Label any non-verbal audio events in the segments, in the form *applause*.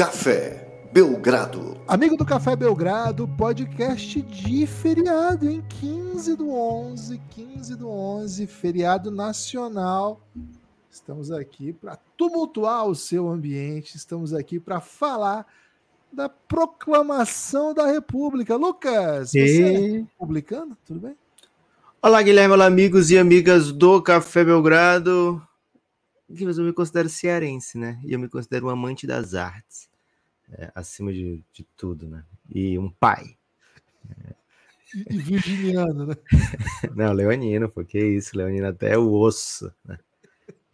Café Belgrado. Amigo do Café Belgrado, podcast de feriado, em 15 do 11, 15 do 11, feriado nacional. Estamos aqui para tumultuar o seu ambiente, estamos aqui para falar da proclamação da República. Lucas, você E- é republicano? Tudo bem? Olá, Guilherme, olá, amigos e amigas do Café Belgrado. Guilherme, eu me considero cearense, né? E eu me considero um amante das artes, é, acima de, de tudo, né? E um pai. E virginiano, né? *laughs* Não, leonino, porque isso, leonino até o osso, né?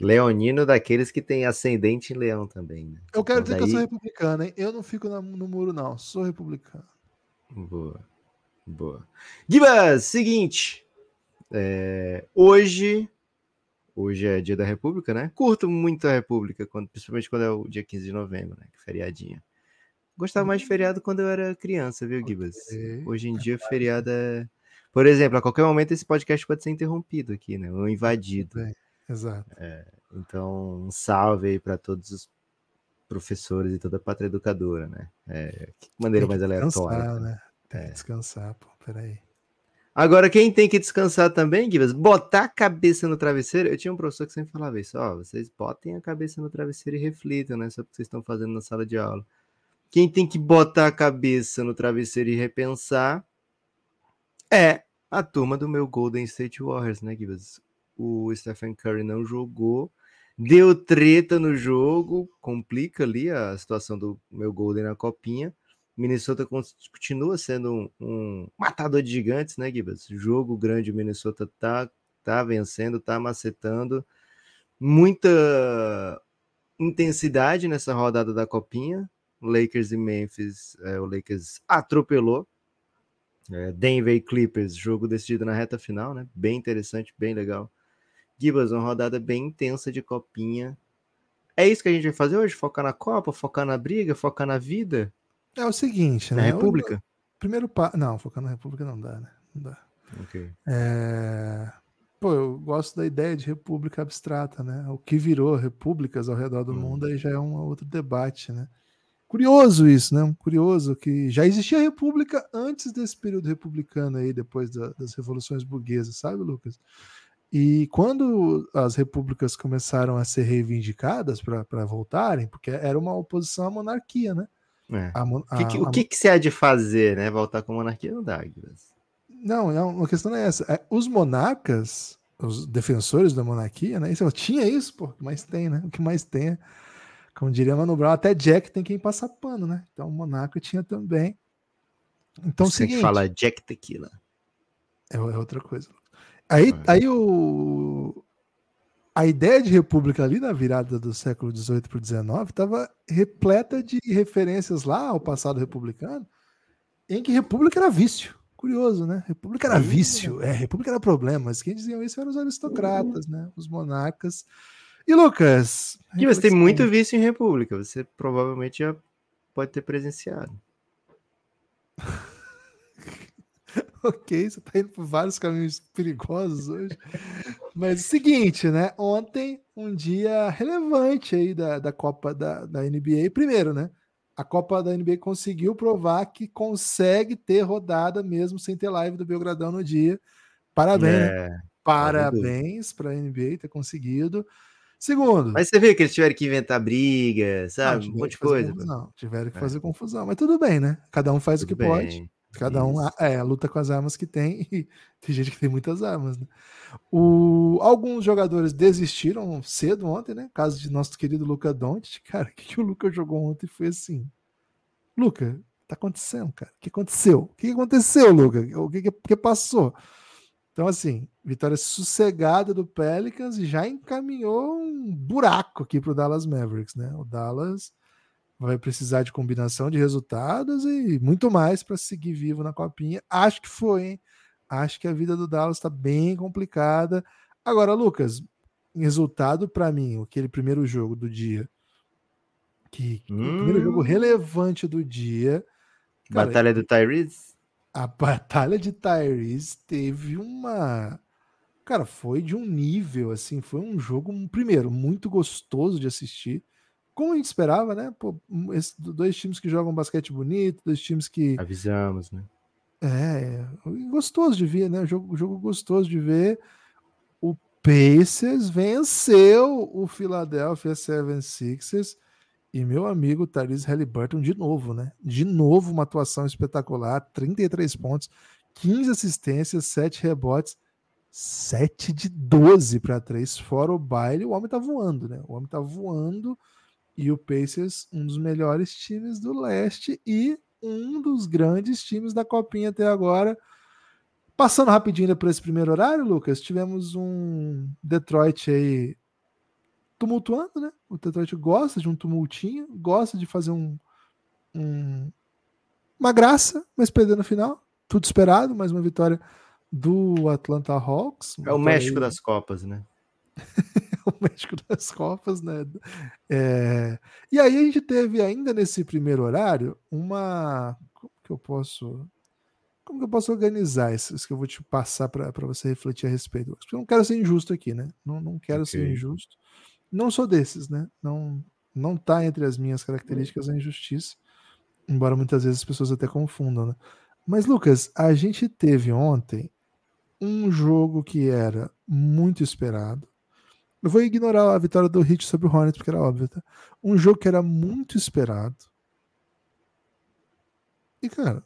Leonino daqueles que tem ascendente em leão também, né? Eu quero Então, dizer que eu sou daí- republicano, hein? Eu não fico na- no muro, não. Sou republicano. Boa, boa. Gibas, seguinte. é, hoje, hoje é dia da República, né? Curto muito a República, quando- principalmente quando é o dia 15 de novembro, né? Que feriadinho. Gostava mais de feriado quando eu era criança, viu, Gibas? Hoje em dia, feriado é. Por exemplo, a qualquer momento esse podcast pode ser interrompido aqui, né? Ou invadido. Bem, exato. Então, um salve aí para todos os professores e toda a pátria educadora, né? É, que maneira Tem mais que aleatória. descansar, né? né? Tem que descansar, pô. Peraí. Agora, quem tem que descansar também, Gibas, botar a cabeça no travesseiro. Eu tinha um professor que sempre falava isso, ó, vocês botem a cabeça no travesseiro e reflitam, né? Sobre o que vocês estão fazendo na sala de aula. Quem tem que botar a cabeça no travesseiro e repensar é a turma do meu Golden State Warriors, né, Gibas? O Stephen Curry não jogou, deu treta no jogo, complica ali a situação do meu Golden na copinha. Minnesota continua sendo um, um, matador de gigantes, né, Gibas? Jogo grande, o Minnesota tá, tá vencendo, tá macetando. Muita intensidade nessa rodada da Copinha. Lakers e Memphis, é, o Lakers atropelou. É, Denver e Clippers, jogo decidido na reta final, né? Bem interessante, bem legal. Gibas, uma rodada bem intensa de Copinha. É isso que a gente vai fazer hoje? Focar na Copa, focar na briga, focar na vida? É o seguinte, Na né? República? O primeiro pa... Não, focar na República não dá, né? Não dá. Ok. É... Pô, eu gosto da ideia de república abstrata, né? O que virou repúblicas ao redor do Hum. mundo aí já é um outro debate, né? Curioso isso, né? Curioso que já existia república antes desse período republicano aí, depois da- das revoluções burguesas, sabe, Lucas? E quando as repúblicas começaram a ser reivindicadas para voltarem, porque era uma oposição à monarquia, né? É. A O que, que- a- o que, que você há de fazer, né? Voltar com a monarquia não dá, Gibas. Não, não, a questão não é essa. É, os monarcas, os defensores da monarquia, né? Isso, tinha isso, pô, o que mais tem, né? O que mais tem é, como diria Mano Brown, até Jack tem quem passa pano, né? Então o monarca tinha também. Então, Você seguinte, que falar Jack Tequila. é, é outra coisa. Aí, É. aí o a ideia de república ali na virada do século XVIII para o XIX estava repleta de referências lá ao passado republicano, em que república era vício. Curioso, né? República era vício, é, república era problema, mas quem diziam isso eram os aristocratas, né? Os monarcas. E Lucas? Gibas, tem reflexão. muito vício em República. Você provavelmente já pode ter presenciado. *laughs* Ok, você tá indo por vários caminhos perigosos hoje. Mas é o seguinte, né? Ontem, um dia relevante aí da, da Copa da, da NBA. Primeiro, né? A Copa da NBA conseguiu provar que consegue ter rodada mesmo sem ter live do Belgradão no dia. Parabéns, né? É, Parabéns para a NBA ter conseguido. Segundo, Mas você viu que eles tiveram que inventar briga, não, sabe? um tiveram monte que de coisa. confusão, tiveram que É. fazer confusão, mas tudo bem, né? Cada um faz o Tudo que pode. bem. Cada um é, luta com as armas que tem *laughs* e tem gente que tem muitas armas. Né? O, alguns jogadores desistiram cedo ontem, né? Caso de nosso querido Luca Doncic. *laughs* Cara, o que, que o Luca jogou ontem foi assim. Luca, tá acontecendo, cara? O que aconteceu? O que aconteceu, Luca? O que, que, que passou? Então, assim, vitória sossegada do Pelicans e já encaminhou um buraco aqui pro Dallas Mavericks, né? O Dallas vai precisar de combinação de resultados e muito mais para seguir vivo na copinha. Acho que foi, hein? Acho que a vida do Dallas está bem complicada. Agora, Lucas, resultado para mim, aquele primeiro jogo do dia, que o primeiro jogo Hum. relevante do dia, cara, Batalha do Tyrese? A batalha de Tyrese teve uma. Cara, foi de um nível, assim, foi um jogo, primeiro, muito gostoso de assistir. como a gente esperava, né? Pô, dois times que jogam basquete bonito, dois times que. Avisamos, né? É, gostoso de ver, né? Jogo, jogo gostoso de ver. O Pacers venceu o Philadelphia 76ers e meu amigo Tyrese Halliburton de novo, né? De novo uma atuação espetacular, 33 pontos, 15 assistências, 7 rebotes, 7 de 12 para 3, fora o baile, o homem tá voando, né? O homem tá voando e o Pacers, um dos melhores times do leste e um dos grandes times da Copinha até agora. Passando rapidinho por esse primeiro horário, Lucas, tivemos um Detroit aí tumultuando, né? O Detroit gosta de um tumultinho, gosta de fazer um, um uma graça, mas perder no final. Tudo esperado, mais uma vitória do Atlanta Hawks. É o México aí... das Copas, né? *laughs* o México das Copas, né? É... E aí a gente teve ainda nesse primeiro horário uma. Como que eu posso. Como que eu posso organizar isso, isso que eu vou te passar para você refletir a respeito? Eu não quero ser injusto aqui, né? Não, não quero okay. ser injusto. Não sou desses, né? Não, não tá entre as minhas características a injustiça, embora muitas vezes as pessoas até confundam, né? Mas, Lucas, a gente teve ontem um jogo que era muito esperado, eu vou ignorar a vitória do Hit sobre o Hornets, porque era óbvio, tá? Um jogo que era muito esperado. E, cara,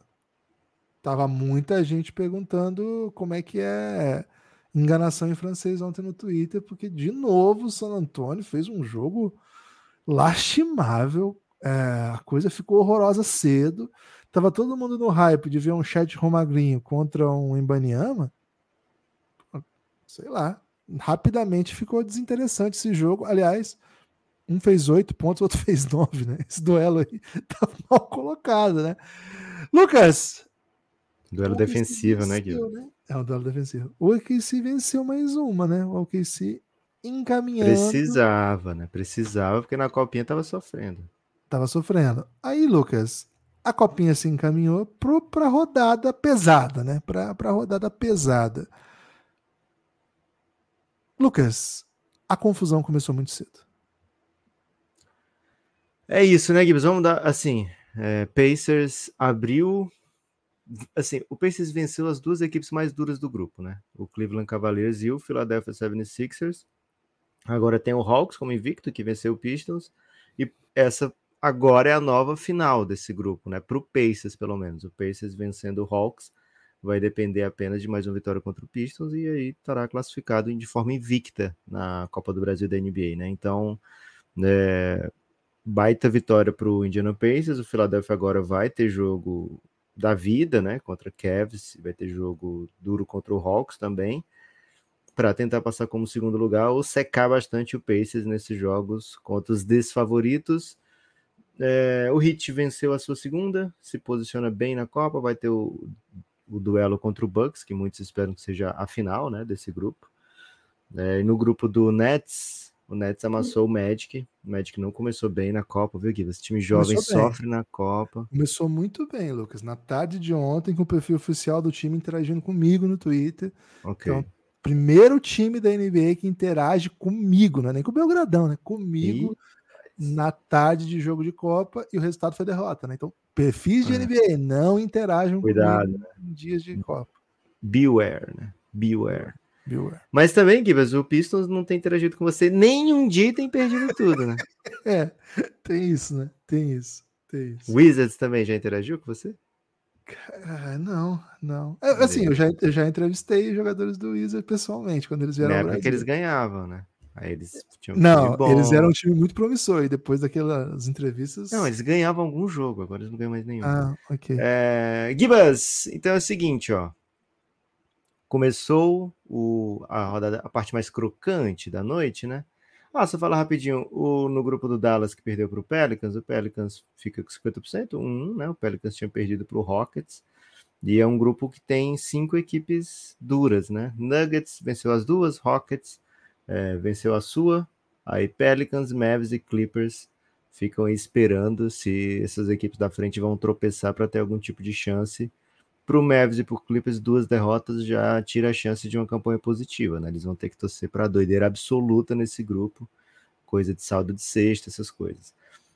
tava muita gente perguntando como é que é enganação em francês ontem no Twitter, porque, de novo, o San Antonio fez um jogo lastimável. É, a coisa ficou horrorosa cedo. Tava todo mundo no hype de ver um chat romagrinho contra um Embaniama. Sei lá rapidamente ficou desinteressante esse jogo. Aliás, um fez oito pontos, o *laughs* outro fez nove, né? Esse duelo aí *laughs* tá mal colocado, né? Lucas! Duelo defensivo, né, Guilherme? Né? É um duelo defensivo. O OKC venceu mais uma, né? O OKC encaminhando. Precisava, né? Precisava, porque na copinha tava sofrendo. Tava sofrendo. Aí, Lucas, a copinha se encaminhou para rodada pesada, né? Para a rodada pesada. Lucas, a confusão começou muito cedo. É isso, né, Gibbs? Vamos dar assim. É, Pacers abriu. Assim, o Pacers venceu as duas equipes mais duras do grupo, né? O Cleveland Cavaliers e o Philadelphia 76ers. Agora tem o Hawks como invicto, que venceu o Pistons. E essa agora é a nova final desse grupo, né? Para o Pacers, pelo menos. O Pacers vencendo o Hawks vai depender apenas de mais uma vitória contra o Pistons e aí estará classificado de forma invicta na Copa do Brasil da NBA, né? Então, é, baita vitória para o Indiana Pacers. O Philadelphia agora vai ter jogo da vida, né? Contra Cavs, vai ter jogo duro contra o Hawks também, para tentar passar como segundo lugar ou secar bastante o Pacers nesses jogos contra os desfavoritos. É, o Heat venceu a sua segunda, se posiciona bem na Copa, vai ter o o duelo contra o Bucks, que muitos esperam que seja a final né, desse grupo. É, no grupo do Nets, o Nets amassou o Magic. O Magic não começou bem na Copa, viu, Gui? Esse time jovem sofre na Copa. Começou muito bem, Lucas. Na tarde de ontem, com o perfil oficial do time interagindo comigo no Twitter. Ok. Então, primeiro time da NBA que interage comigo, não é nem com o Belgradão, né? Comigo e... na tarde de jogo de Copa e o resultado foi derrota, né? Então, Perfis de é. NBA não interajam Cuidado, né? em dias de Copa. Beware, né? Beware. Beware. Mas também, Gibas, o Pistons não tem interagido com você nem um dia tem perdido tudo, né? *laughs* é, tem isso, né? Tem isso. Tem isso. Wizards também já interagiu com você? não, não. É, assim, eu já, eu já entrevistei jogadores do Wizards pessoalmente, quando eles vieram. Na época que eles ganhavam, né? Aí eles tinham um Não, eles eram um time muito promissor e depois daquelas entrevistas. Não, eles ganhavam algum jogo, agora eles não ganham mais nenhum. Ah, ok. É... Gibas, então é o seguinte, ó. Começou o, a rodada, a parte mais crocante da noite, né? Ah, só falar rapidinho, o, no grupo do Dallas que perdeu para o Pelicans, o Pelicans fica com 50%, um, né? O Pelicans tinha perdido para o Rockets. E é um grupo que tem cinco equipes duras, né? Nuggets venceu as duas, Rockets é, venceu a sua, aí Pelicans, Mavs e Clippers ficam esperando se essas equipes da frente vão tropeçar para ter algum tipo de chance. Para o Mavs e para o Clippers, duas derrotas já tira a chance de uma campanha positiva, né? Eles vão ter que torcer para doideira absoluta nesse grupo, coisa de saldo de sexta, essas coisas.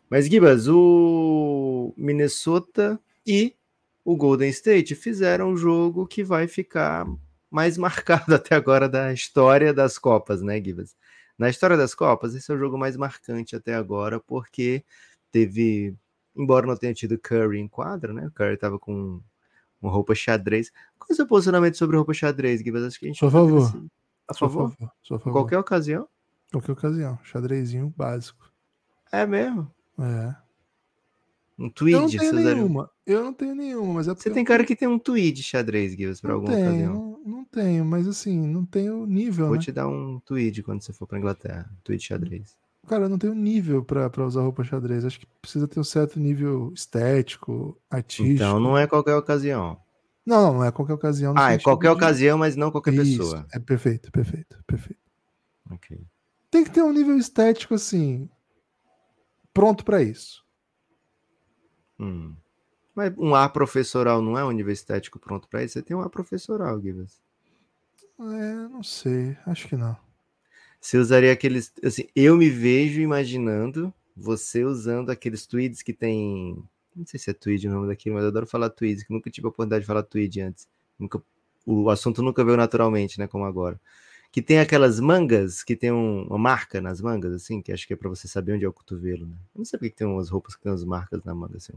Mas, Gibas, o Minnesota e o Golden State fizeram um jogo que vai ficar mais *laughs* marcado até agora da história das Copas, né, Gibas? Na história das Copas, esse é o jogo mais marcante até agora, porque teve, embora não tenha tido Curry em quadra, né? O Curry estava com uma roupa xadrez. Qual é o seu posicionamento sobre roupa xadrez, Gibas? Acho que a gente. A favor. A favor? favor. Sou a favor. Qualquer ocasião? Qualquer ocasião. Xadrezinho básico. É mesmo? É. Um Eu tweed? não tenho nenhuma. Eu não tenho nenhuma, mas é Você eu tem cara que tem um tweed xadrez, Gibas, para alguma tenho, ocasião. não, não tenho, mas assim, não tenho nível, Vou né? te dar um tweed quando você for para Inglaterra. Tweed xadrez. Cara, eu não tenho nível pra, pra usar roupa xadrez. Acho que precisa ter um certo nível estético, artístico. Então não é qualquer ocasião. Não, não, não é qualquer ocasião. Ah, é qualquer de- ocasião, mas não qualquer Isso, pessoa. É perfeito, perfeito, perfeito. Ok. Tem que ter um nível estético, assim, pronto pra isso. Hum. Mas um ar professoral não é um nível estético pronto para isso? Você tem um ar professoral, Gibas. É, não sei, acho que não. Você usaria aqueles. Assim, eu me vejo imaginando você usando aqueles tweeds que tem. Não sei se é tweed o nome daquilo, mas eu adoro falar tweeds, que nunca tive a oportunidade de falar tweed antes. Nunca, o assunto nunca veio naturalmente, né? Como agora. Que tem aquelas mangas que tem um- uma marca nas mangas, assim, que acho que é para você saber onde é o cotovelo, né? Eu não sei porque que tem umas roupas que tem umas marcas na manga, assim.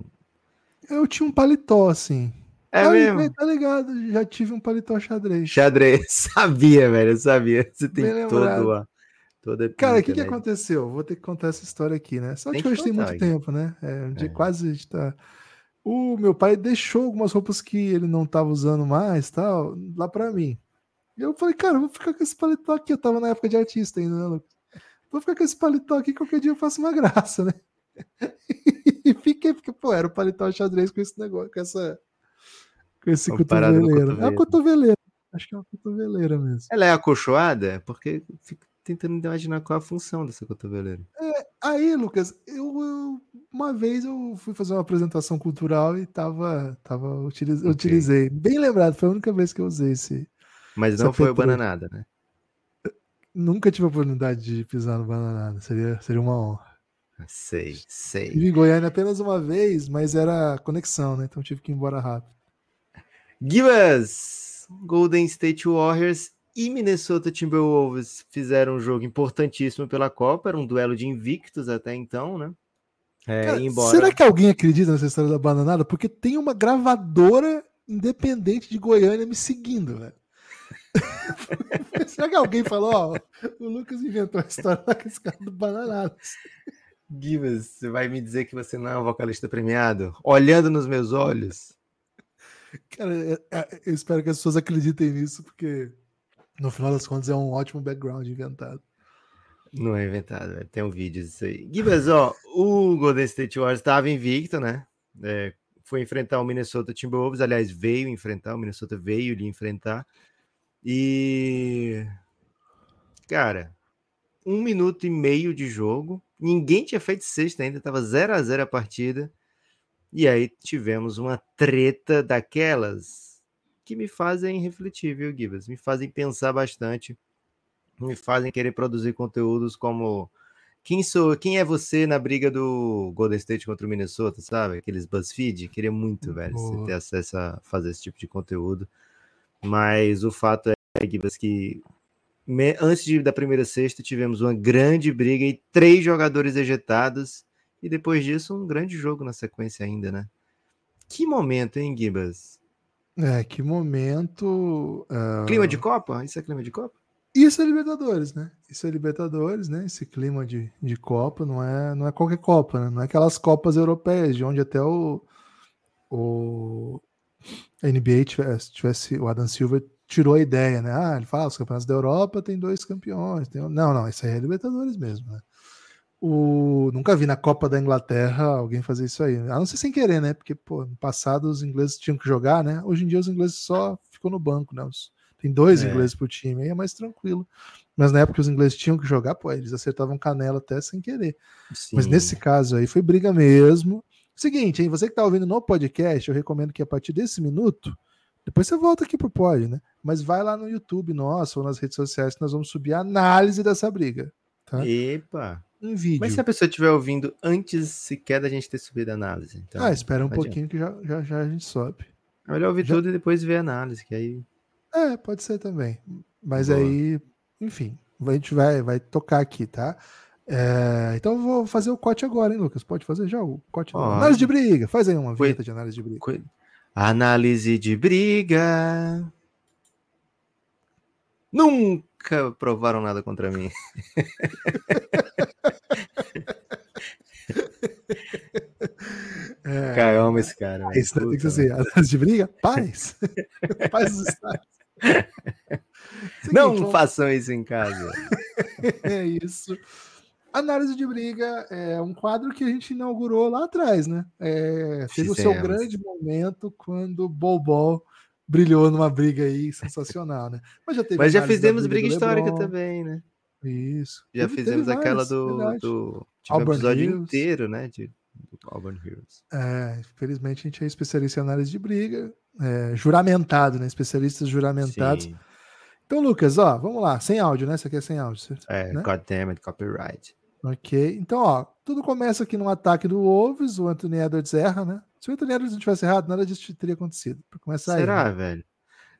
Eu tinha um paletó, assim. É Aí, mesmo? Tá ligado, já tive um paletó xadrez. Xadrez, *laughs* sabia, velho, eu sabia. Você tem todo a. Cara, o que, que né? aconteceu? Vou ter que contar essa história aqui, né? Só Tem que hoje tem muito Gui. tempo, né? É, um dia É. quase a gente tá. O meu pai deixou algumas roupas que ele não tava usando mais, tal, lá pra mim. E eu falei, cara, eu vou ficar com esse paletó aqui. Eu tava na época de artista ainda, né, Lucas? Vou ficar com esse paletó aqui, qualquer dia eu faço uma *laughs* graça, né? E fiquei, porque, pô, era o paletó xadrez com esse negócio, com essa. Com esse cotoveleiro. É uma cotoveleira. Acho que é uma cotoveleira mesmo. Ela é acolchoada? Porque eu fico tentando imaginar qual é a função dessa cotoveleira. Aí, Lucas, eu, eu- uma vez eu fui fazer uma apresentação cultural e tava, tava utiliz, eu Ok. utilizei. Bem lembrado, foi a única vez que eu usei esse. Mas não foi o bananada, né? Nunca tive a oportunidade de pisar no bananada, seria, seria uma honra. Sei, sei. Estive em Goiânia apenas uma vez, mas era conexão, né? Então tive que ir embora rápido. Gibas! Golden State Warriors e Minnesota Timberwolves fizeram um jogo importantíssimo pela Copa. Era um duelo de invictos até então, né? É, Cara, embora... Será que alguém acredita nessa história da bananada? Porque tem uma gravadora independente de Goiânia me seguindo, velho. *laughs* Será que alguém falou, ó, o Lucas inventou a história esse cara do bananada? Gibas, você vai me dizer que você não é um vocalista premiado? Olhando nos meus olhos. Cara, é- é- eu espero que as pessoas acreditem nisso, porque no final das contas é um ótimo background inventado. Não é inventado, velho. tem um vídeo disso aí. Gibas, ó, o Golden State Warriors estava invicto, né? É, foi enfrentar o Minnesota Timberwolves, aliás, veio enfrentar, o Minnesota veio lhe enfrentar. E. Cara, um minuto e meio de jogo, ninguém tinha feito sexta ainda, tava 0 a 0 a partida. E aí tivemos uma treta daquelas que me fazem refletir, viu, Gibas? Me fazem pensar bastante me fazem querer produzir conteúdos como quem sou, quem é você na briga do Golden State contra o Minnesota, sabe? Aqueles BuzzFeed, queria muito, velho, Boa. ter acesso a fazer esse tipo de conteúdo. Mas o fato é, Gibas, que antes de- da primeira sexta tivemos uma grande briga e três jogadores ejetados e depois disso um grande jogo na sequência ainda, né? Que momento, hein, Gibas? É, que momento. ah, Clima de Copa? Isso é clima de Copa? Isso é Libertadores, né? Isso é Libertadores, né? Esse clima de, de Copa não é, não é qualquer Copa, né? Não é aquelas Copas europeias, de onde até o, o a NBA tivesse, tivesse- o Adam Silver tirou a ideia, né? Ah, ele fala, "Ah, os campeonatos da Europa tem dois campeões. tem um-" Não, não, isso aí é Libertadores mesmo, né? O, nunca vi na Copa da Inglaterra alguém fazer isso aí. A não ser sem querer, né? Porque, pô, no passado os ingleses tinham que jogar, né? Hoje em dia os ingleses só ficam no banco, né? Os- tem dois É. ingleses por time, aí é mais tranquilo. Mas na época os ingleses tinham que jogar, pô, eles acertavam canela até sem querer. Mas Sim. nesse caso aí foi briga mesmo. Seguinte, hein? Você que tá ouvindo no podcast, eu recomendo que a partir desse minuto, depois você volta aqui pro pod, né? Mas vai lá no YouTube nosso ou nas redes sociais que nós vamos subir a análise dessa briga. Tá? Epa! Um vídeo. Mas se a pessoa estiver ouvindo antes sequer da gente ter subido a análise. Então, ah, espera um pouquinho que já, já, já a gente sobe. É melhor ouvir Já- tudo e depois ver a análise, que aí. É, pode ser também. Mas Boa. aí, enfim, a gente vai, vai tocar aqui, tá? É, então eu vou fazer o corte agora, hein, Lucas? Pode fazer já o corte? Pode. Análise de briga. Faz aí uma vinheta de análise de briga. coi- Análise de briga. Nunca provaram nada contra mim. *laughs* É, esse cara. velho. isso tem que ser análise de briga? Paz. *laughs* Paz dos. *laughs* Seguinte, Não façam isso em casa. É isso. Análise de briga é um quadro que a gente inaugurou lá atrás, né? É, teve o seu Fizemos. grande momento quando o Bobol brilhou numa briga aí sensacional, né? Mas já Mas já fizemos briga do histórica também, né? Isso. Já Teve- fizemos teve aquela várias, do. verdade. do Auburn episódio Hills. inteiro, né? De, do Auburn Heroes. É, infelizmente a gente é especialista em análise de briga, é, juramentado, né? Especialistas juramentados. Sim. Então, Lucas, ó, vamos lá, sem áudio, né? Isso aqui é sem áudio, certo? É, né? God damn it, copyright. Ok. Então, ó, tudo começa aqui num ataque do Wolves, o Anthony Edwards erra, né? Se o Anthony Edwards não tivesse errado, nada disso teria acontecido. Pra começar aí, Será, né? velho?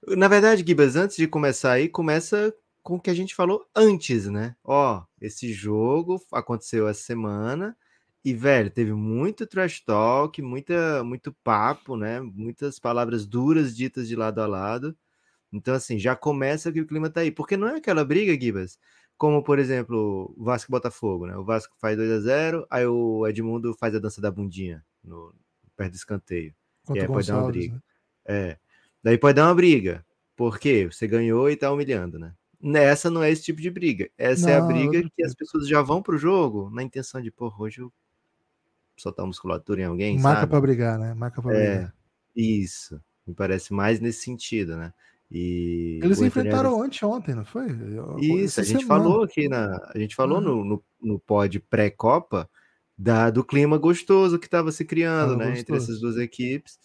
Na verdade, Gibas, antes de começar aí, começa com o que a gente falou antes, né? Ó, esse jogo aconteceu essa semana e, velho, teve muito trash talk, muita, muito papo, né? Muitas palavras duras ditas de lado a lado. Então, assim, já começa que o clima tá aí. Porque não é aquela briga, Gibas, como, por exemplo, o Vasco e Botafogo, né? O Vasco faz 2 a 0 aí o Edmundo faz a dança da bundinha no, perto do escanteio. Contra é, o pode dar uma briga. né? É. Daí pode dar uma briga. Por quê? Você ganhou e tá humilhando, né? Nessa não é esse tipo de briga. Essa é a Não, é briga outro que as pessoas já vão pro jogo na intenção de, pô, hoje eu soltar musculatura em alguém, Marca pra brigar, né? Marca pra É, brigar. isso. Me parece mais nesse sentido, né? E Eles o Anthony enfrentaram Edwards- anteontem, não foi? Isso, essa a gente semana. falou aqui na. A gente falou Uhum. no, no, no pod pré-copa da, do clima gostoso que estava se criando, Tava né? Entre gostoso. essas duas equipes.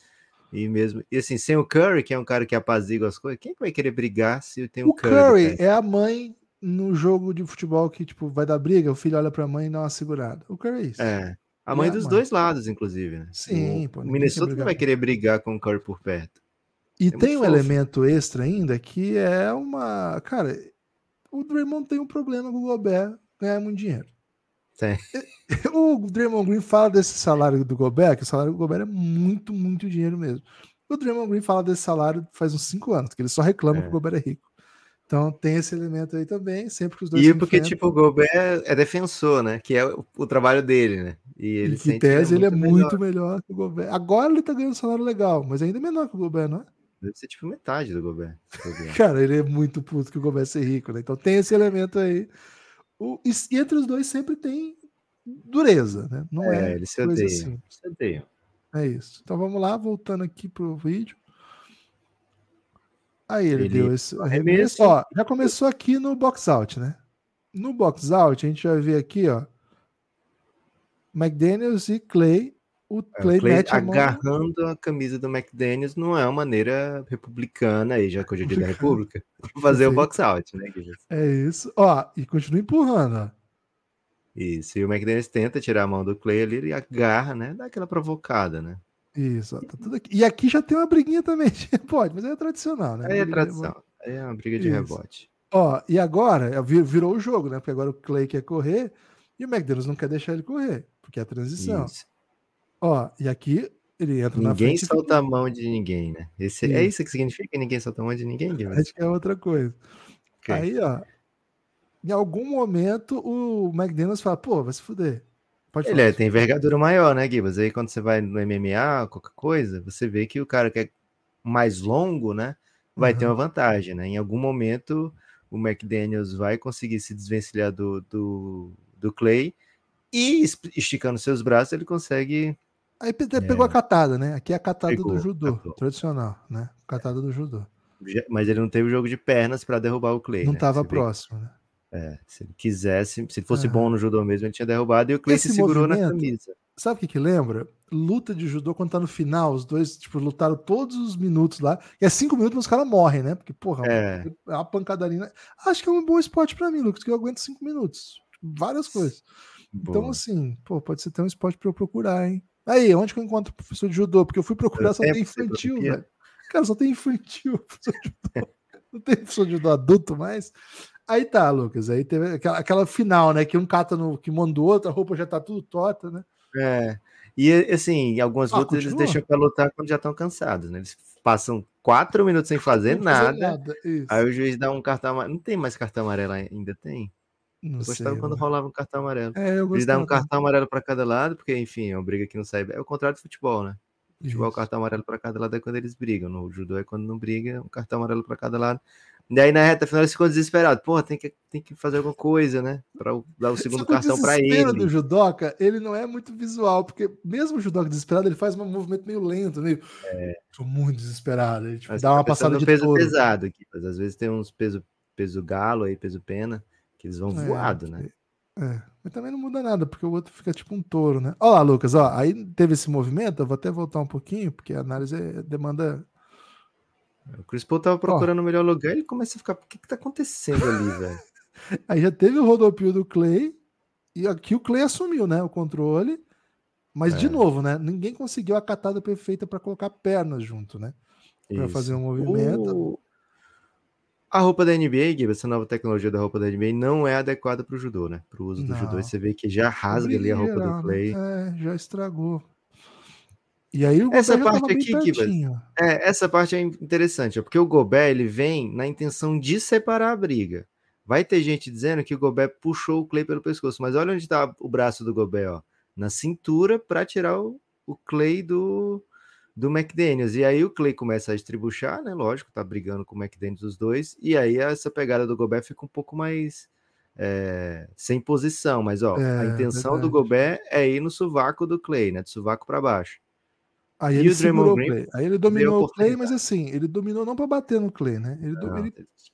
E mesmo. E assim, sem o Curry, que é um cara que apazigua as coisas, quem que vai querer brigar se tem o, O Curry? Curry é a mãe no jogo de futebol que, tipo, vai dar briga, o filho olha pra mãe e dá uma segurada. O Curry é isso. É. A mãe a dos mãe? dois lados, inclusive, né? Sim, o, pô, o quer Minnesota vai querer brigar com o Curry por perto. E É tem um fofo. elemento extra ainda que é uma. Cara, o Draymond tem um problema com o Gobert ganhar muito dinheiro. Tem. *laughs* O Draymond Green fala desse salário do Gobert, que o salário do Gobert é muito, muito dinheiro mesmo. O Draymond Green fala desse salário faz uns cinco anos, que ele só reclama É. que o Gobert é rico. Então tem esse elemento aí também, sempre que os dois E porque, enfrentam, tipo, o Gobert é defensor, né? Que é o, o trabalho dele, né? E ele em tese ele é melhor. muito melhor que o Gobert. Agora ele tá ganhando um salário legal, mas ainda é menor que o Gobert, não é? Deve ser tipo metade do Gobert. *laughs* Cara, ele é muito puto que o Gobert ser rico, né? Então tem esse elemento aí. O, e, e entre os dois sempre tem dureza, né? Não é, É, eles se coisa odeiam. assim. Se odeiam. É isso. Então vamos lá, voltando aqui pro vídeo. Aí ele, Ele- deu esse arremesso. arremesso. Ó, já começou aqui no box out, né? No box out, a gente vai ver aqui, ó. McDaniels e Clay. O É, Clay, o Clay mete a mão. agarrando a camisa do McDaniels não é uma maneira republicana aí, já que hoje é dia da República, fazer o box out, né? É isso. Ó, e continua empurrando, ó. Isso, e o McDaniels tenta tirar a mão do Clay ali e agarra, né? Dá aquela provocada, né? Isso, ó, tá tudo aqui. E aqui já tem uma briguinha também. Pode, mas é tradicional, né? Aí é de tradição, aí é uma briga de Isso. rebote. Ó, e agora é, vir- virou o jogo, né? Porque agora o Clay quer correr e o McDaniels não quer deixar ele correr, porque é a transição. Isso. Ó, e aqui ele entra na Ninguém frente. e solta a mão de ninguém, né? Esse, é Isso. que significa ninguém solta a mão de ninguém, Guilherme? Acho que é outra coisa. Ok. Aí, ó, em algum momento o McDaniels fala, pô, vai se fuder. Pode Ele é, tem envergadura maior, né, Gibas? Aí quando você vai no MMA, qualquer coisa, você vê que o cara que é mais longo, né, vai ter Uhum. uma vantagem, né? Em algum momento o McDaniels vai conseguir se desvencilhar do, do, do Clay e es- esticando seus braços ele consegue. Aí pe- pegou a catada, né? Aqui é a catada É. Pegou, do judô, captou. tradicional, né? Catada do judô. Mas ele não teve jogo de pernas para derrubar o Clay. não né? tava Você vê que, próximo, né? é, se ele quisesse, se ele fosse Aham. bom no judô mesmo, ele tinha derrubado e o Clay se Esse segurou na camisa. Sabe o que que lembra? Luta de judô quando tá no final, os dois, tipo, lutaram todos os minutos lá. E é cinco minutos, mas os caras morrem, né? Porque, porra, É. é uma pancadaria. Acho que é um bom esporte pra mim, Lucas, que eu aguento cinco minutos. Várias coisas. Então, Boa. assim, pô, pode ser até um esporte pra eu procurar, hein? Aí, onde que eu encontro professor de judô? Porque eu fui procurar, Deu só tem infantil, velho. Cara, só tem infantil, *laughs* professor de judô. Não tem professor de judô adulto mais. Aí tá, Lucas. Aí teve aquela, aquela final, né? Que um cata no kimono do outro, a roupa já tá tudo torta, né? É. E assim, algumas Ah, lutas eles continua? deixam pra lutar quando já estão cansados, né? Eles passam quatro minutos sem fazer Não fazer nada. Aí o juiz dá um cartão amarelo. Não tem mais cartão amarelo ainda, tem? Não Eu sei. gostava quando mano. rolava um cartão amarelo. É, eu Eles dão um gostava. cartão amarelo pra cada lado, porque, enfim, é uma briga que não sai. É o contrário do futebol, né? Futebol, o Isso. cartão amarelo pra cada lado é quando eles brigam. No judô é quando não briga, um cartão amarelo pra cada lado. E aí na reta final eles ficam desesperados. Porra, tem que, tem que fazer alguma coisa, né? Pra o- dar o segundo o cartão desespero ele. do judoca, ele não é muito visual, porque mesmo o judoca desesperado, ele faz um movimento meio lento, meio. Tô muito desesperado. Ele tipo, dá uma passada de peso pesado aqui. Mas às vezes tem uns peso, peso galo aí, peso pena, que eles vão É, voado, né? É, mas também não muda nada, porque o outro fica tipo um touro, né? Olha lá, Lucas, ó, aí teve esse movimento, eu vou até voltar um pouquinho, porque a análise é- demanda. O Chris Paul tava procurando o melhor lugar ele começa a ficar. O que, que tá acontecendo ali, *laughs* velho? Aí já teve o rodopio do Clay, e aqui o Clay assumiu, né, o controle, mas de É. novo, né, ninguém conseguiu a catada perfeita para colocar pernas junto, né? Pra Isso. fazer um movimento. O- A roupa da NBA, Gui, essa nova tecnologia da roupa da NBA não é adequada pro judô, né? Pro uso do judô. Não. E você vê que já rasga ali a roupa do? Clay. É, já estragou. E aí o Essa Gobert parte aqui, pertinho. É, essa parte é interessante, ó, porque o Gobert ele vem na intenção de separar a briga. Vai ter gente dizendo que o Gobert puxou o Clay pelo pescoço, mas olha onde está o braço do Gobert, ó, na cintura para tirar o, o Clay do, do McDaniels. E aí o Clay começa a estribuchar, né? Lógico, tá brigando com o McDaniels os dois, e aí essa pegada do Gobert fica um pouco mais é, sem posição, mas ó, a É, intenção do verdade. Gobert é ir no sovaco do Clay, né? Do sovaco para baixo. Aí E ele o Draymond Green. Aí ele a dominou o Clay, mas assim, ele dominou não para bater no Clay, né? Ele, do- Não, ele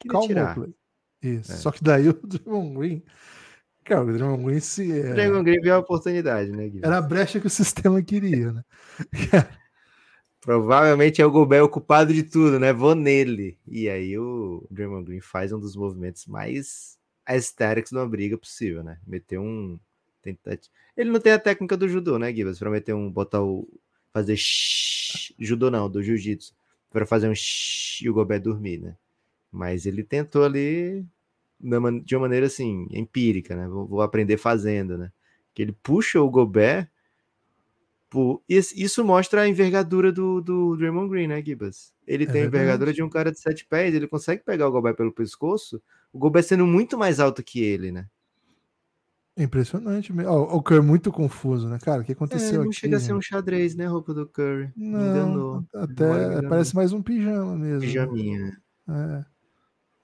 calmou tirar. o Clay. Isso. É. Só que daí *laughs* o Draymond Green. Cara, o Draymond Green se. O é, Draymond Green viu a oportunidade, né, Gui? era a brecha que o *laughs* sistema queria, né? Provavelmente é o Gobert o culpado de tudo, né? Vou nele. E aí o Draymond Green faz um dos movimentos mais aesthetics de uma briga possível, né? Meter um. Ele não tem a técnica do judô, né, Gibas? Pra meter um, botar o fazer shhh, judô não, do jiu-jitsu, para fazer um shhh e o Gobert dormir, né? Mas ele tentou ali de uma maneira assim, empírica, né? Vou aprender fazendo, né? Que ele puxa o Gobert Pô, isso, isso mostra a envergadura do, do Draymond Green, né, Gibas? Ele É tem a envergadura de um cara de sete pés, ele consegue pegar o Gobert pelo pescoço, o Gobert sendo muito mais alto que ele, né? Impressionante mesmo. O Curry é muito confuso, né, cara? O que É, aconteceu não aqui? chega a ser um gente? xadrez, né, a roupa do Curry? Me Não, enganou. até me enganou. parece mais um pijama mesmo. né? Pijaminha. É.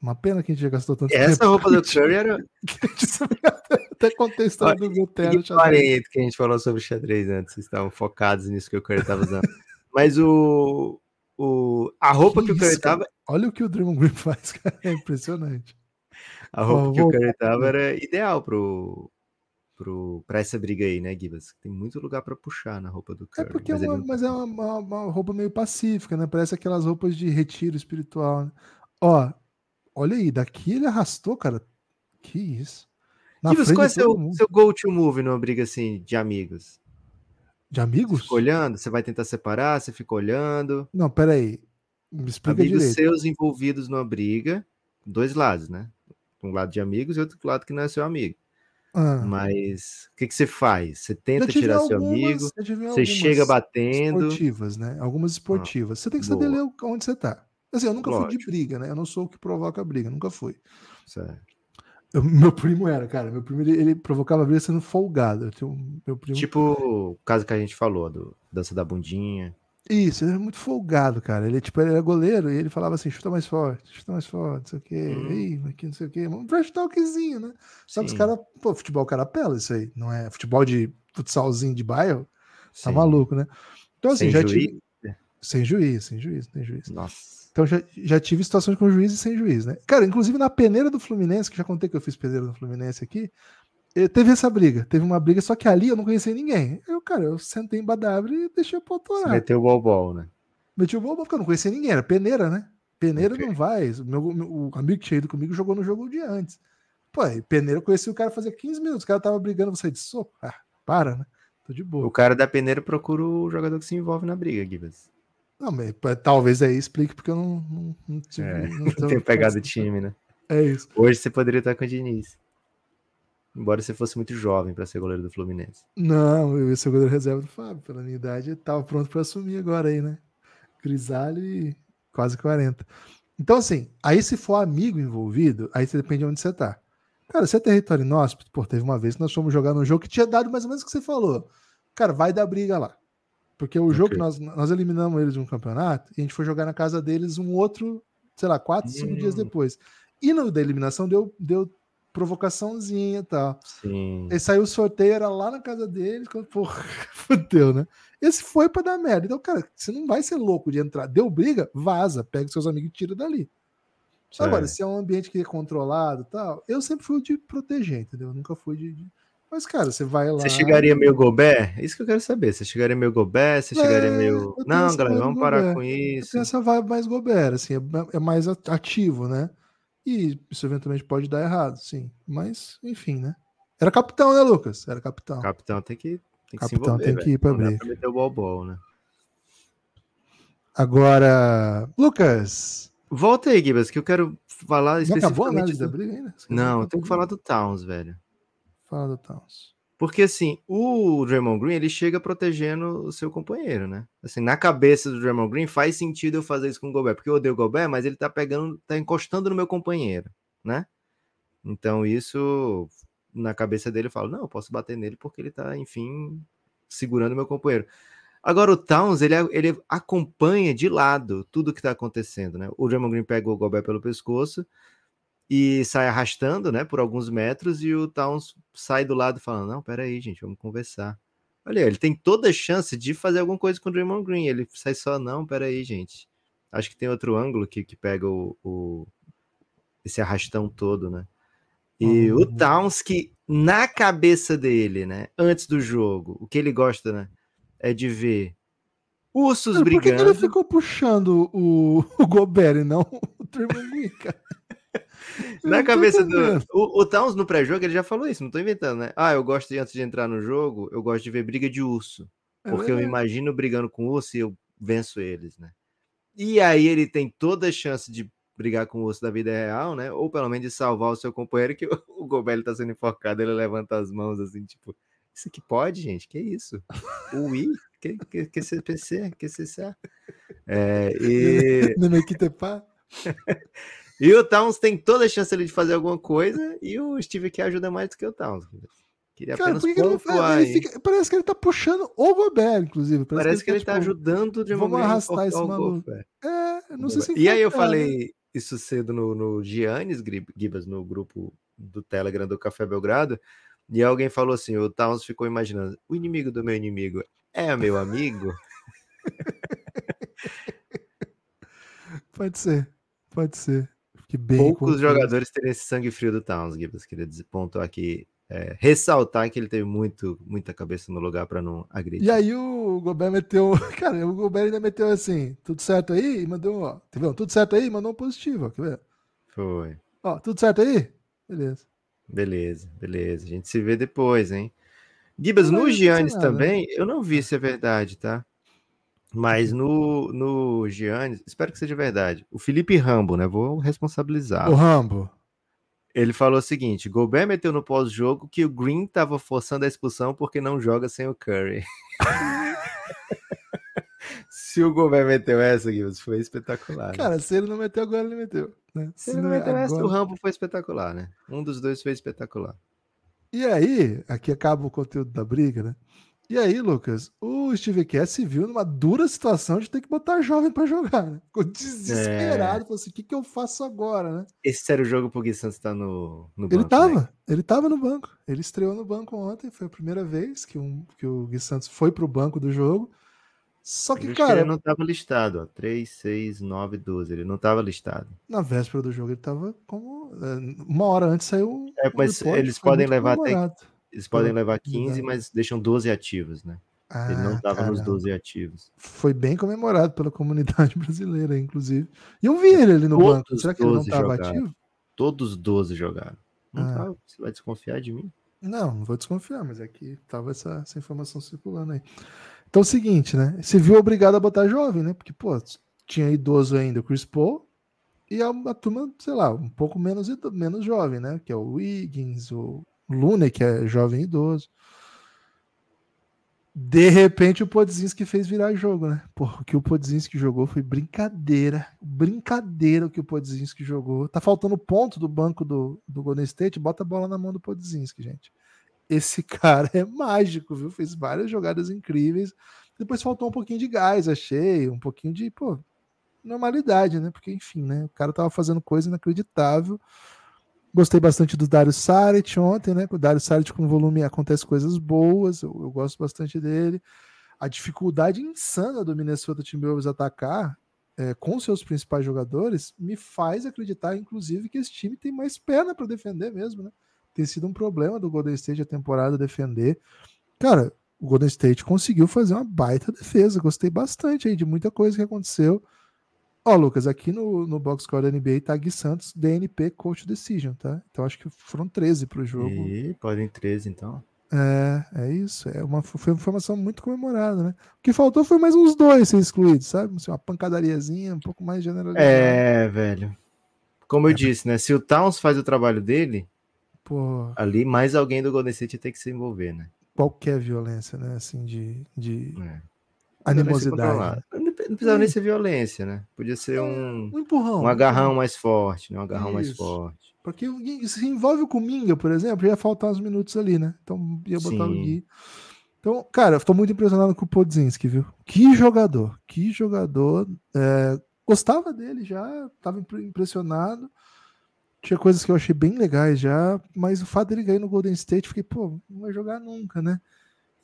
Uma pena que a gente já gastou tanto Essa tempo. roupa do Curry era *laughs* Até contei a história do meu terno. xadrez. que a gente falou sobre xadrez antes, vocês estavam focados nisso que o Curry estava usando. *laughs* Mas o, o a roupa que, o Curry isso, cara? tava, Olha o que o Draymond Green *laughs* faz, cara. É impressionante. a roupa que o Curry tava era ideal pro pro para essa briga aí, né, Gibas? Tem muito lugar para puxar na roupa do É Curry. porque é mas ele uma, mas tá é uma, uma- uma roupa meio pacífica, né? Parece aquelas roupas de retiro espiritual. Né? Ó, olha aí, daqui ele arrastou, cara. Que isso? Frente qual é seu, mundo. seu go-to move numa briga assim de amigos? De Você amigos? fica olhando, você vai tentar separar, você fica olhando. Não, peraí. Me explica amigos direito. seus envolvidos numa briga, dois lados, né? Um lado de amigos e outro lado que não é seu amigo. Ah, Mas o que, que você faz? Você tenta tirar seu algumas- amigo, já tive você chega batendo. Esportivas, né? Algumas esportivas. Você tem que saber ler onde você tá. Assim, eu nunca fui de Lógico. briga, né? Eu não sou o que provoca briga, nunca fui. Certo. Eu- meu primo era, cara. Meu primo ele, ele provocava briga sendo folgado. Um- meu primo. Tipo o caso que a gente falou, do dança da bundinha. Isso, ele era muito folgado, cara. Ele, tipo, ele era goleiro e ele falava assim: chuta mais forte, chuta mais forte, não sei o quê. Hum. Ih, aqui não sei o quê. Um trash talkzinho, né? Só que os caras, pô, futebol o cara apela isso aí. Não é futebol de futsalzinho de bairro, tá sim. maluco, né? Então, assim, Sem já juiz? tive. Sem juiz, sem juiz, sem juiz. Nossa. Então já, já tive situações com juiz e sem juiz, né? Cara, inclusive na peneira do Fluminense, que já contei que eu fiz peneira no Fluminense aqui, eh, teve essa briga. Teve uma briga, só que ali eu não conhecia ninguém. Eu, cara, eu sentei em Badabra e deixei torar. meteu o bol-bol, né? Meti o bom porque eu não conhecia ninguém, era peneira, né? Peneira Ok. não vai. O Meu, o amigo que tinha ido comigo jogou no jogo dia antes. Pô, e peneira, eu conheci o cara fazia 15 minutos, o cara tava brigando, você de soco. Ah, para, né? Tô de boa. O cara da peneira procura o jogador que se envolve na briga, Gibas. Não, mas talvez aí explique porque eu não, não, não tive. É, não *laughs* tem pegado o time, né? É isso. Hoje você poderia estar com o Diniz. Embora você fosse muito jovem para ser goleiro do Fluminense. Não, eu ia ser goleiro reserva do Fábio. Pela minha idade, eu tava pronto para assumir agora aí, né? Grisalho e quase 40. Então, assim, aí se for amigo envolvido, aí você depende de onde você tá. Cara, se é território inóspito, pô, teve uma vez que nós fomos jogar num jogo que tinha dado mais ou menos o que você falou. Cara, vai dar briga lá. Porque o jogo Ok. que nós, nós eliminamos eles de um campeonato e a gente foi jogar na casa deles um outro, sei lá, quatro, cinco Hum. dias depois. E no da eliminação deu, deu provocaçãozinha e tal. Sim. Aí saiu o sorteio, era lá na casa deles, quando, porra, *laughs* fudeu, né? Esse foi pra dar merda. Então, cara, você não vai ser louco de entrar. Deu briga, vaza, pega seus amigos e tira dali. Agora, Certo. se é um ambiente que é controlado e tal, eu sempre fui o de proteger, entendeu? Eu nunca fui de. de- Mas, cara, você vai lá. Você chegaria meio Gobert? Isso que eu quero saber. Você chegaria meio Gobert? Você chegaria É, meio. eu tenho Não, galera, vamos do parar Gobert. com isso. essa vibe mais Gobert, assim, é, é mais ativo, né? E isso eventualmente pode dar errado, sim. Mas, enfim, né? Era capitão, né, Lucas? Era capitão. Capitão tem que, tem que se Capitão envolver. tem que ir pra briga. meter o bol-bol, né? Agora, Lucas, Volta aí, Gibas, que eu quero falar não acabou a especificamente. análise da briga ainda? Não, eu tenho que falar do Towns, velho. Fala do Towns. Porque assim, o Draymond Green, ele chega protegendo o seu companheiro, né? Assim, na cabeça do Draymond Green faz sentido eu fazer isso com o Gobert, porque eu odeio o Gobert, mas ele tá pegando, tá encostando no meu companheiro, né? Então isso na cabeça dele eu falo, não, eu posso bater nele porque ele tá, enfim, segurando meu companheiro. Agora o Towns, ele, ele acompanha de lado tudo que tá acontecendo, né? O Draymond Green pega o Gobert pelo pescoço e sai arrastando, né, por alguns metros, e o Towns sai do lado falando, não, peraí, gente, vamos conversar. Olha, ele tem toda a chance de fazer alguma coisa com o Draymond Green, ele sai só, não, peraí, gente. Acho que tem outro ângulo que, que pega o, o- esse arrastão todo, né? E Uhum. o Towns, que na cabeça dele, né, antes do jogo, o que ele gosta, né, é de ver ursos Cara, por que, brigando. ele ficou puxando o, *laughs* o Gobert e não o Draymond Green, cara? *laughs* Eu Na não cabeça do. O, o Towns no pré-jogo, ele já falou isso, não tô inventando, né? Ah, eu gosto de, antes de entrar no jogo, eu gosto de ver briga de urso. É Porque eu me verdade. imagino brigando com urso e eu venço eles, né? E aí ele tem toda a chance de brigar com o urso da vida real, né? Ou pelo menos de salvar o seu companheiro, que *laughs* o, o Gobert tá sendo enforcado, ele levanta as mãos assim, tipo, isso aqui pode, gente? Que isso? Ui? Que, que, que CPC? Que CCA? É, e... No meio que te pá. *laughs* E o Towns tem toda a chance ali de fazer alguma coisa e o Steve aqui ajuda mais do que o Towns. Queria Cara, por que, que ele não? Ele fica- Parece que ele tá puxando o Gobert, inclusive. Parece, que ele tá tipo, ajudando o Draymond vamos arrastar esse maluco. É, não sei se E aí eu enforcar, né? falei isso cedo no, no Giannis Gibas, no grupo do Telegram do Café Belgrado, e alguém falou assim, o Towns ficou imaginando, o inimigo do meu inimigo é meu amigo? *laughs* Pode ser, pode ser. Fiquei bem Poucos jogadores teriam esse sangue frio do Towns, Gibas, queria dizer, pontuar aqui, é, ressaltar que ele teve muito, muita cabeça no lugar para não agredir. E aí o Gobert meteu. *laughs* Cara, o Gobert ainda meteu assim, tudo certo aí? E mandou, ó. Tá? Tudo certo aí? Mandou um positivo, ó. Quer ver? Foi. Ó, tudo certo aí? Beleza. Beleza, beleza. A gente se vê depois, hein? Gibas, no Giannis né? também, eu não vi se é verdade, tá? Mas no, no Giannis, espero que seja verdade. O Felipe Rambo, né? Vou responsabilizar. O Rambo. Ele falou o seguinte: Gobert meteu no pós-jogo que o Green tava forçando a expulsão porque não joga sem o Curry. *laughs* se o Gobert meteu essa, Gibas, foi espetacular. né? Cara, se ele não meteu agora, ele meteu. Né? se ele não é meteu essa, o agora- Rambo foi espetacular, né? Um dos dois foi espetacular. E aí, aqui acaba o conteúdo da briga, né? E aí, Lucas, o Steve Kerr se viu numa dura situação de ter que botar jovem pra jogar, né? Ficou desesperado, falou assim: o que, que eu faço agora, né? Esse era o jogo pro Gui Santos estar no, no Ele banco, tava, né? ele tava no banco. Ele estreou no banco ontem, foi a primeira vez que, um, que o Gui Santos foi pro banco do jogo. Só que, cara, ele não tava listado, ó. 3, 6, 9, 12. Ele não tava listado. na véspera do jogo ele tava como. é, Uma hora antes saiu. É, mas eles podem levar até-. Eles podem levar 15, comunidade. mas deixam 12 ativos, né? ele não Ah, tava nos caramba. 12 ativos. Foi bem comemorado pela comunidade *laughs* brasileira, inclusive. E eu vi ele ali no Todos banco. Será que ele não estava ativo? Todos 12 jogaram. Não Ah. tava. Você vai desconfiar de mim? Não, não vou desconfiar, mas aqui tava essa, essa informação circulando aí. Então é o seguinte, né? Se viu obrigado a botar jovem, né? Porque, pô, tinha idoso ainda, o Chris Paul, e a, a turma, sei lá, um pouco menos, menos jovem, né? Que é o Wiggins, o Looney, que é jovem idoso. De repente o Podzinski fez virar jogo, né? Porra, o que o Podzinski jogou foi brincadeira. Brincadeira o que o Podzinski jogou. Tá faltando ponto do banco do, do Golden State, bota a bola na mão do Podzinski, gente. Esse *laughs* cara é mágico, viu? Fez várias jogadas incríveis. Depois faltou um pouquinho de gás, achei, um pouquinho de, pô, normalidade, né? Porque, enfim, né? O cara tava fazendo coisa inacreditável. Gostei bastante do Dario Saric ontem, né? O Dario Saric com volume acontece coisas boas, eu, eu gosto bastante dele. A dificuldade insana do Minnesota Timberwolves atacar é, com seus principais jogadores me faz acreditar, inclusive, que esse time tem mais perna para defender mesmo, né? Tem sido um problema do Golden State a temporada defender. Cara, o Golden State conseguiu fazer uma baita defesa. Gostei bastante aí de muita coisa que aconteceu. Ó, Lucas, aqui no, no box score da NBA tá Gui Santos, DNP Coach Decision, tá? Então acho que foram 13 pro jogo. E podem 13, então. É, é isso. É uma, foi uma informação muito comemorada, né? O que faltou foi mais uns dois ser excluídos, sabe? Assim, uma pancadariazinha, um pouco mais generalizada. É, velho. Como eu disse, né? Se o Towns faz o trabalho dele, Pô, ali mais alguém do Golden State tem que se envolver, né? qualquer violência, né? Assim, de, de É. animosidade. Não precisava nem ser violência, né? Podia ser um, Um empurrão. um agarrão mais forte, né? Um agarrão mais Isso. forte. Porque o se envolve com o Minga, por exemplo, ia faltar uns minutos ali, né? Então ia botar o Sim. Gui. Então, cara, eu tô muito impressionado com o Podzinski, viu? Que jogador, que jogador. É, gostava dele já, tava impre- impressionado. Tinha coisas que eu achei bem legais já, mas o fato dele ganhar no Golden State, fiquei, pô, não vai jogar nunca, né?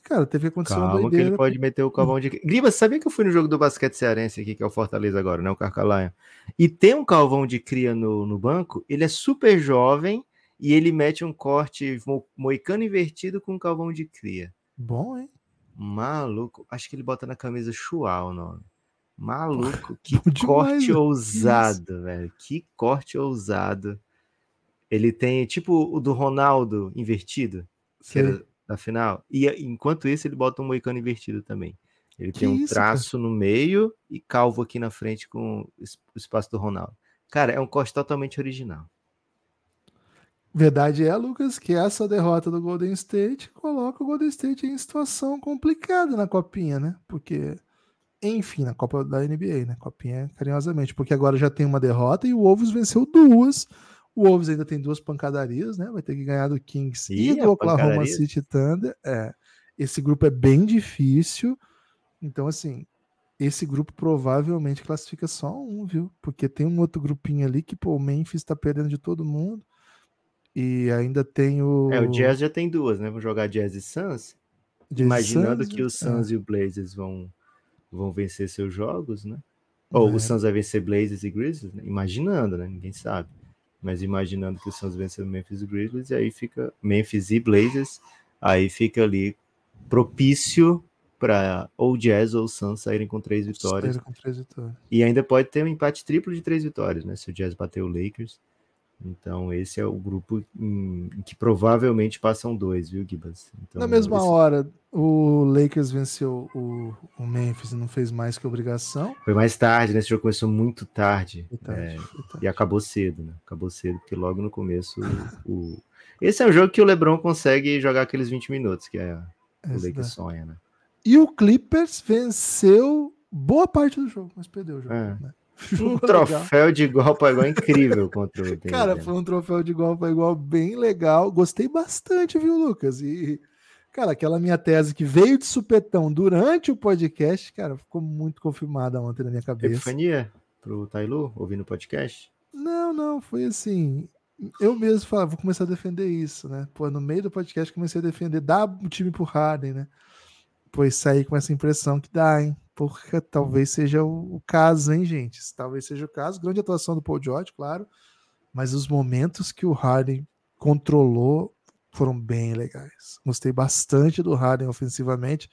Cara, teve que acontecer uma Calma que doideira. ele pode meter o calvão de... Griba, sabia que eu fui no jogo do basquete cearense aqui, que é o Fortaleza agora, né? O Carcalaia. E tem um calvão de cria no, no banco, ele é super jovem e ele mete um corte mo- moicano invertido com um calvão de cria. Bom, hein? Maluco. Acho que ele bota na camisa Chua o nome. Maluco. *laughs* Que demais, corte né? ousado, velho. Que corte ousado. Ele tem tipo o do Ronaldo invertido, que era da final. E enquanto isso, ele bota um moicano invertido também. Ele Que tem um isso, cara? traço no meio e calvo aqui na frente com o espaço do Ronaldo. Cara, é um corte totalmente original. Verdade é, Lucas, que essa derrota do Golden State coloca o Golden State em situação complicada na copinha, né? Porque, enfim, na Copa da NBA, né? Copinha carinhosamente, porque agora já tem uma derrota e o Wolves venceu duas. O Wolves ainda tem duas pancadarias, né? Vai ter que ganhar do Kings e a do Oklahoma pancadaria. City Thunder. É, esse grupo é bem difícil. Então, assim, esse grupo provavelmente classifica só um, viu? Porque tem um outro grupinho ali que, pô, o Memphis tá perdendo de todo mundo. E ainda tem o. É, o Jazz já tem duas, né? Vão jogar Jazz e Suns. Jazz imaginando Suns, que os é. Suns e o Blazers vão, vão vencer seus jogos, né? Ou É. o Suns vai vencer Blazers e Grizzlies, né? Imaginando, né? Ninguém sabe. Mas imaginando que o Suns venceu Memphis e Grizzlies, e aí fica Memphis e Blazers, aí fica ali propício para ou Jazz ou Suns saírem com três vitórias. Com três vitórias. E ainda pode ter um empate triplo de três vitórias, né? Se o Jazz bater o Lakers. Então, esse é o grupo em, em que provavelmente passam dois, viu, Gibas? Então, Na mesma esse- hora, o Lakers venceu o, o Memphis e não fez mais que obrigação. Foi mais tarde, né? Esse jogo começou muito tarde. Tarde, é, tarde. e acabou cedo, né? Acabou cedo, porque logo no começo. o, o- Esse é um jogo que o Lebron consegue jogar aqueles 20 minutos, que é o Esse Lakers dá. sonha, né? E o Clippers venceu boa parte do jogo, mas perdeu o jogo. É. né? Um troféu de igual para igual incrível contra o *laughs* Denver. Cara, foi um troféu de igual para igual bem legal. Gostei bastante, viu, Lucas? E, cara, aquela minha tese que veio de supetão durante o podcast, cara, ficou muito confirmada ontem na minha cabeça. Epifania pro Tailu, ouvindo o podcast? Não, não, foi assim. Eu mesmo falava, vou começar a defender isso, né? Pô, no meio do podcast comecei a defender, dá o time pro Harden, né? Pois saí com essa impressão que dá, hein? Porque talvez seja o, o caso, hein, gente? Talvez seja o caso. Grande atuação do Paul George, claro. Mas os momentos que o Harden controlou foram bem legais. Gostei bastante do Harden ofensivamente.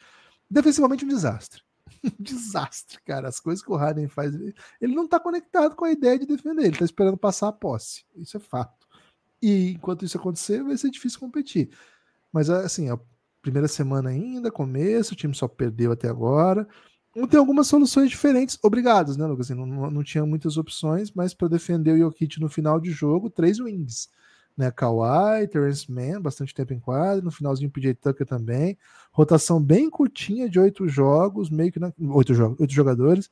Defensivamente, um desastre. *laughs* Um desastre, cara. As coisas que o Harden faz. Ele não tá conectado com a ideia de defender. Ele tá esperando passar a posse. Isso é fato. E enquanto isso acontecer, vai ser difícil competir. Mas assim, a primeira semana ainda, começo, o time só perdeu até agora. Tem algumas soluções diferentes, obrigados, né, Lucas? Assim, não, não tinha muitas opções, mas para defender o Jokic no final de jogo, três wings. Né, Kawhi, Terence Mann, bastante tempo em quadro, no finalzinho PJ Tucker também. Rotação bem curtinha de oito jogos, meio que oito jogos, oito jogadores.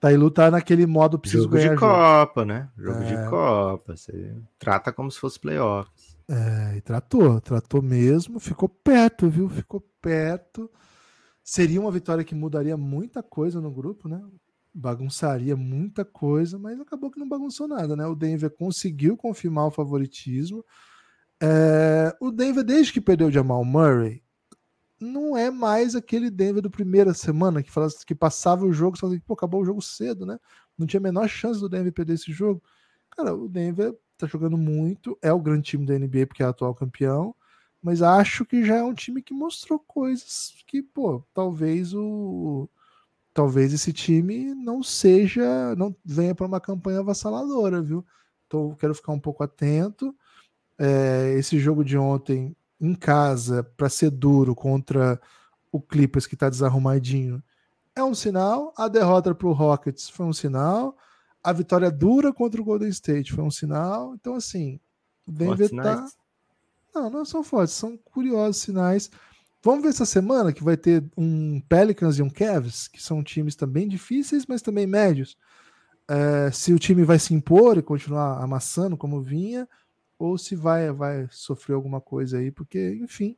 Tailu tá naquele modo preciso jogo ganhar de Copa, né? Jogo é... de Copa, você trata como se fosse playoffs. É, e tratou, tratou mesmo, ficou perto, viu? Ficou perto. Seria uma vitória que mudaria muita coisa no grupo, né? Bagunçaria muita coisa, mas acabou que não bagunçou nada, né? O Denver conseguiu confirmar o favoritismo. É... o Denver, desde que perdeu o Jamal Murray, não é mais aquele Denver do primeira semana que falava que passava o jogo, só que pô, acabou o jogo cedo, né? Não tinha a menor chance do Denver perder esse jogo. Cara, o Denver tá jogando muito, é o grande time da NBA porque é atual campeão, mas acho que já é um time que mostrou coisas que, pô, talvez o talvez esse time não seja, não venha para uma campanha avassaladora, viu? Então quero ficar um pouco atento. É, esse jogo de ontem em casa para ser duro contra o Clippers que está desarrumadinho é um sinal. A derrota para o Rockets foi um sinal. A vitória dura contra o Golden State foi um sinal. Então, assim, o Denver tá. Não, não são fortes, são curiosos sinais. Vamos ver essa semana que vai ter um Pelicans e um Cavs, que são times também difíceis, mas também médios. É, se o time vai se impor e continuar amassando como vinha, ou se vai, vai sofrer alguma coisa aí, porque, enfim,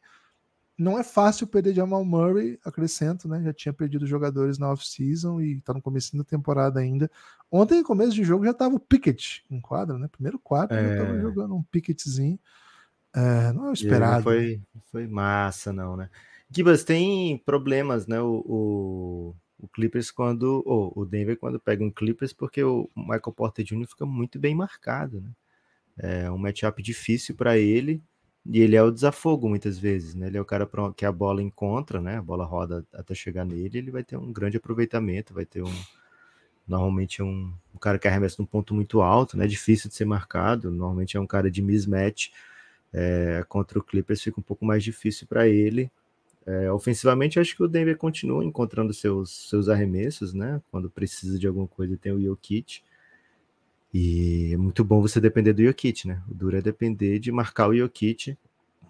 não é fácil perder Jamal Murray, acrescento, né? Já tinha perdido jogadores na off-season e tá no começo da temporada ainda. Ontem, começo de jogo, já tava o Pickett em quadro, né? Primeiro quarto, é... já tava é. jogando um Pickettzinho. É, não é esperado. Não foi, foi massa, não, né? Gibas tem problemas, né? O, o, o Clippers quando. Ou o Denver quando pega um Clippers, porque o Michael Porter Jr. fica muito bem marcado, né? É um matchup difícil para ele e ele é o desafogo muitas vezes, né? Ele é o cara que a bola encontra, né? A bola roda até chegar nele, ele vai ter um grande aproveitamento, vai ter um normalmente é um, um cara que arremessa num ponto muito alto, né? Difícil de ser marcado, normalmente é um cara de mismatch. É, contra o Clippers fica um pouco mais difícil para ele. É, ofensivamente, acho que o Denver continua encontrando seus, seus arremessos, né? Quando precisa de alguma coisa, tem o Jokic. E é muito bom você depender do Jokic, né? O duro é depender de marcar o Jokic.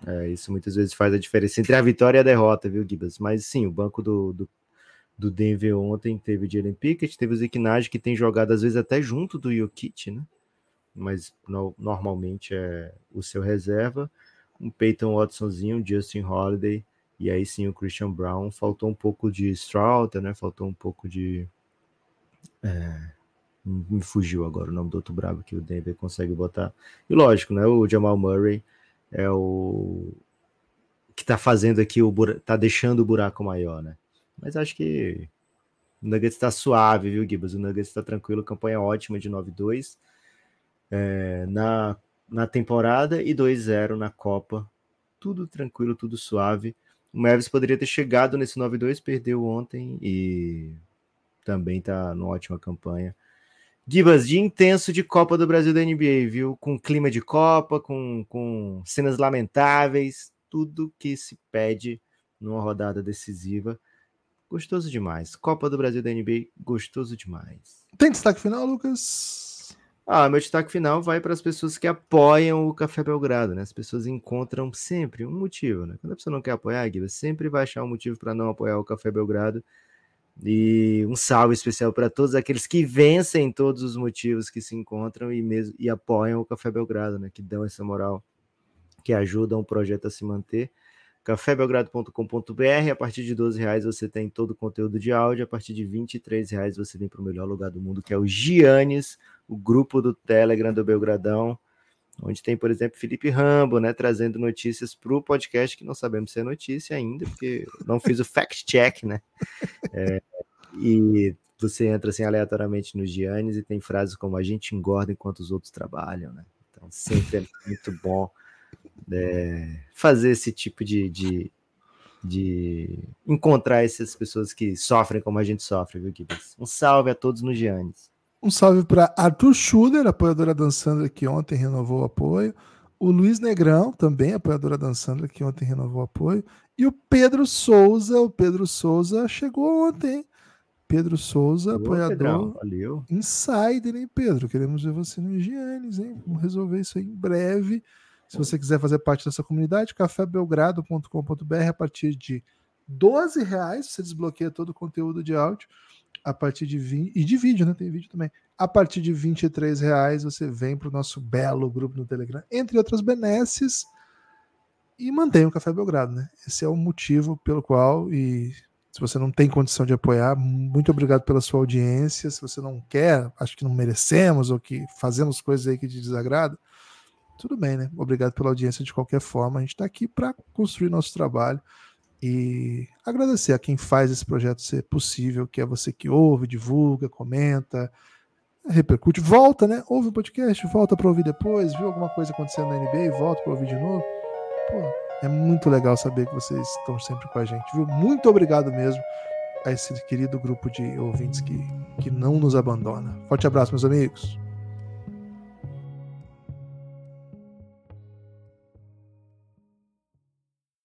É, isso muitas vezes faz a diferença entre a vitória e a derrota, viu, Gibas? Mas sim, o banco do, do, do Denver ontem teve o Jalen Pickett, teve o Zicknage, que tem jogado às vezes até junto do Jokic, né? Mas no, normalmente é o seu reserva. Um Peyton Watsonzinho, um Justin Holiday, e aí sim o Christian Brown. Faltou um pouco de Strouter, né? Faltou um pouco de. É, me fugiu agora o nome do outro brabo que o Denver consegue botar. E lógico, né? O Jamal Murray é o que tá fazendo aqui o tá deixando o buraco maior, né? Mas acho que o Nuggets está suave, viu, Gibas? O Nuggets está tranquilo, campanha ótima de 9-2 é, na, na temporada e 2-0 na Copa. Tudo tranquilo, tudo suave. O Mavis poderia ter chegado nesse 9-2, perdeu ontem e também tá numa ótima campanha. Gibas, de intenso de Copa do Brasil da NBA, viu? Com clima de Copa, com, com cenas lamentáveis, tudo que se pede numa rodada decisiva. Gostoso demais. Copa do Brasil da NBA, gostoso demais. Tem destaque final, Lucas? Ah, meu destaque final vai para as pessoas que apoiam o Café Belgrado, né? As pessoas encontram sempre um motivo, né? Quando a pessoa não quer apoiar, Guiba, sempre vai achar um motivo para não apoiar o Café Belgrado. E um salve especial para todos aqueles que vencem todos os motivos que se encontram e, mesmo, e apoiam o Café Belgrado, né? Que dão essa moral, que ajudam o projeto a se manter. cafébelgrado.com.br, a partir de 12 reais você tem todo o conteúdo de áudio, a partir de 23 reais você vem para o melhor lugar do mundo, que é o Giannis, o grupo do Telegram do Belgradão onde tem, por exemplo, Felipe Rambo, né, trazendo notícias para o podcast que não sabemos se é notícia ainda, porque não fiz o fact-check, né? *laughs* É, e você entra assim aleatoriamente nos Giannis e tem frases como a gente engorda enquanto os outros trabalham, né? Então sempre é muito bom é, fazer esse tipo de, de, de, encontrar essas pessoas que sofrem como a gente sofre, viu, Gibbs? Um salve a todos nos Giannis. Um salve para Arthur Schuller, apoiadora dançando aqui ontem, renovou o apoio. O Luiz Negrão, também apoiadora da Sandra, que ontem renovou o apoio. E o Pedro Souza, o Pedro Souza chegou ontem. Pedro Souza, Boa, apoiador Pedrão, Valeu. Insider, hein, Pedro? Queremos ver você no Higienes, hein? Vamos resolver isso aí em breve. Se você quiser fazer parte dessa comunidade, cafébelgrado.com.br a partir de 12 reais você desbloqueia todo o conteúdo de áudio. A partir de 20, e de vídeo, né? Tem vídeo também. A partir de 23 reais você vem para o nosso belo grupo no Telegram, entre outras benesses, e mantém o Café Belgrado, né? Esse é o motivo pelo qual, e se você não tem condição de apoiar, muito obrigado pela sua audiência. Se você não quer, acho que não merecemos ou que fazemos coisas aí que te desagradam, tudo bem, né? Obrigado pela audiência de qualquer forma. A gente está aqui para construir nosso trabalho e agradecer a quem faz esse projeto ser possível, que é você que ouve, divulga, comenta, repercute, volta, né? Ouve o podcast, volta para ouvir depois, viu alguma coisa acontecendo na NBA, volta para ouvir de novo. Pô, é muito legal saber que vocês estão sempre com a gente, viu? Muito obrigado mesmo a esse querido grupo de ouvintes que, que não nos abandona. Forte abraço, meus amigos.